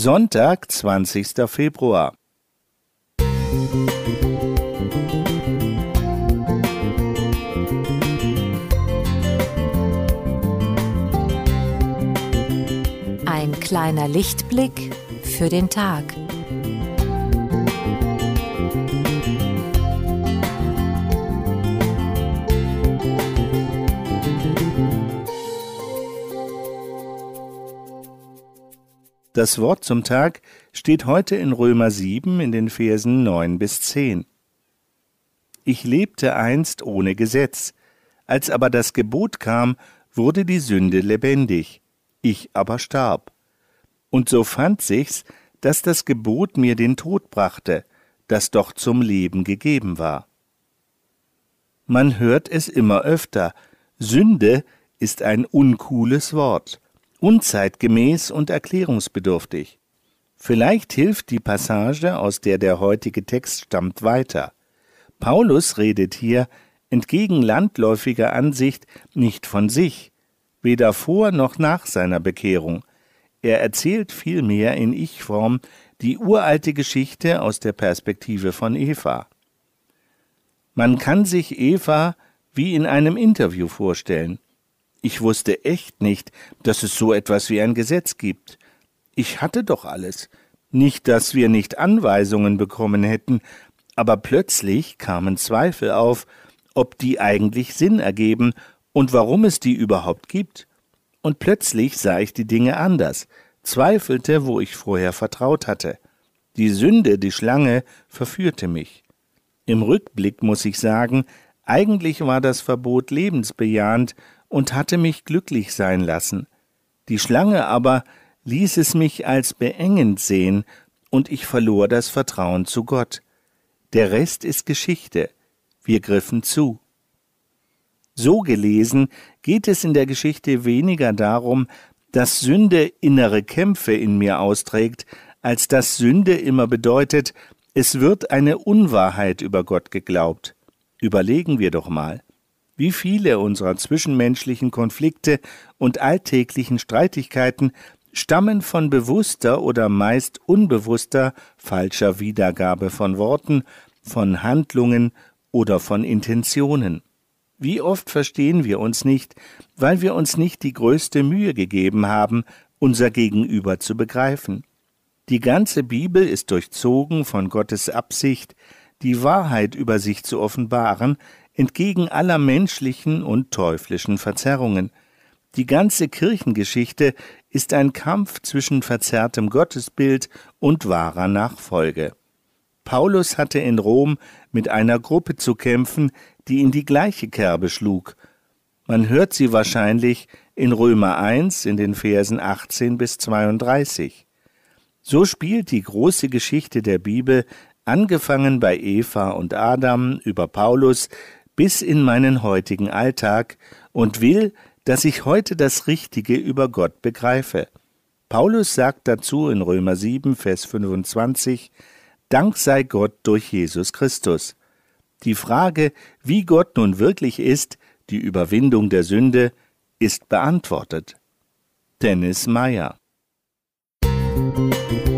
Sonntag, 20. Februar. Ein kleiner Lichtblick für den Tag. Das Wort zum Tag steht heute in Römer 7 in den Versen 9 bis 10. Ich lebte einst ohne Gesetz, als aber das Gebot kam, wurde die Sünde lebendig, ich aber starb. Und so fand sich's, dass das Gebot mir den Tod brachte, das doch zum Leben gegeben war. Man hört es immer öfter, Sünde ist ein uncooles Wort unzeitgemäß und erklärungsbedürftig. Vielleicht hilft die Passage, aus der der heutige Text stammt, weiter. Paulus redet hier, entgegen landläufiger Ansicht, nicht von sich, weder vor noch nach seiner Bekehrung. Er erzählt vielmehr in Ich-Form die uralte Geschichte aus der Perspektive von Eva. Man kann sich Eva wie in einem Interview vorstellen. Ich wusste echt nicht, dass es so etwas wie ein Gesetz gibt. Ich hatte doch alles. Nicht, dass wir nicht Anweisungen bekommen hätten, aber plötzlich kamen Zweifel auf, ob die eigentlich Sinn ergeben und warum es die überhaupt gibt. Und plötzlich sah ich die Dinge anders, zweifelte, wo ich vorher vertraut hatte. Die Sünde, die Schlange, verführte mich. Im Rückblick muss ich sagen, eigentlich war das Verbot lebensbejahend und hatte mich glücklich sein lassen. Die Schlange aber ließ es mich als beengend sehen, und ich verlor das Vertrauen zu Gott. Der Rest ist Geschichte. Wir griffen zu. So gelesen geht es in der Geschichte weniger darum, dass Sünde innere Kämpfe in mir austrägt, als dass Sünde immer bedeutet, es wird eine Unwahrheit über Gott geglaubt. Überlegen wir doch mal. Wie viele unserer zwischenmenschlichen Konflikte und alltäglichen Streitigkeiten stammen von bewusster oder meist unbewusster falscher Wiedergabe von Worten, von Handlungen oder von Intentionen. Wie oft verstehen wir uns nicht, weil wir uns nicht die größte Mühe gegeben haben, unser Gegenüber zu begreifen. Die ganze Bibel ist durchzogen von Gottes Absicht, die Wahrheit über sich zu offenbaren, entgegen aller menschlichen und teuflischen Verzerrungen. Die ganze Kirchengeschichte ist ein Kampf zwischen verzerrtem Gottesbild und wahrer Nachfolge. Paulus hatte in Rom mit einer Gruppe zu kämpfen, die in die gleiche Kerbe schlug. Man hört sie wahrscheinlich in Römer 1 in den Versen 18 bis 32. So spielt die große Geschichte der Bibel, angefangen bei Eva und Adam über Paulus bis in meinen heutigen Alltag und will, dass ich heute das Richtige über Gott begreife. Paulus sagt dazu in Römer 7, Vers 25, Dank sei Gott durch Jesus Christus. Die Frage, wie Gott nun wirklich ist, die Überwindung der Sünde, ist beantwortet. Dennis Meyer Musik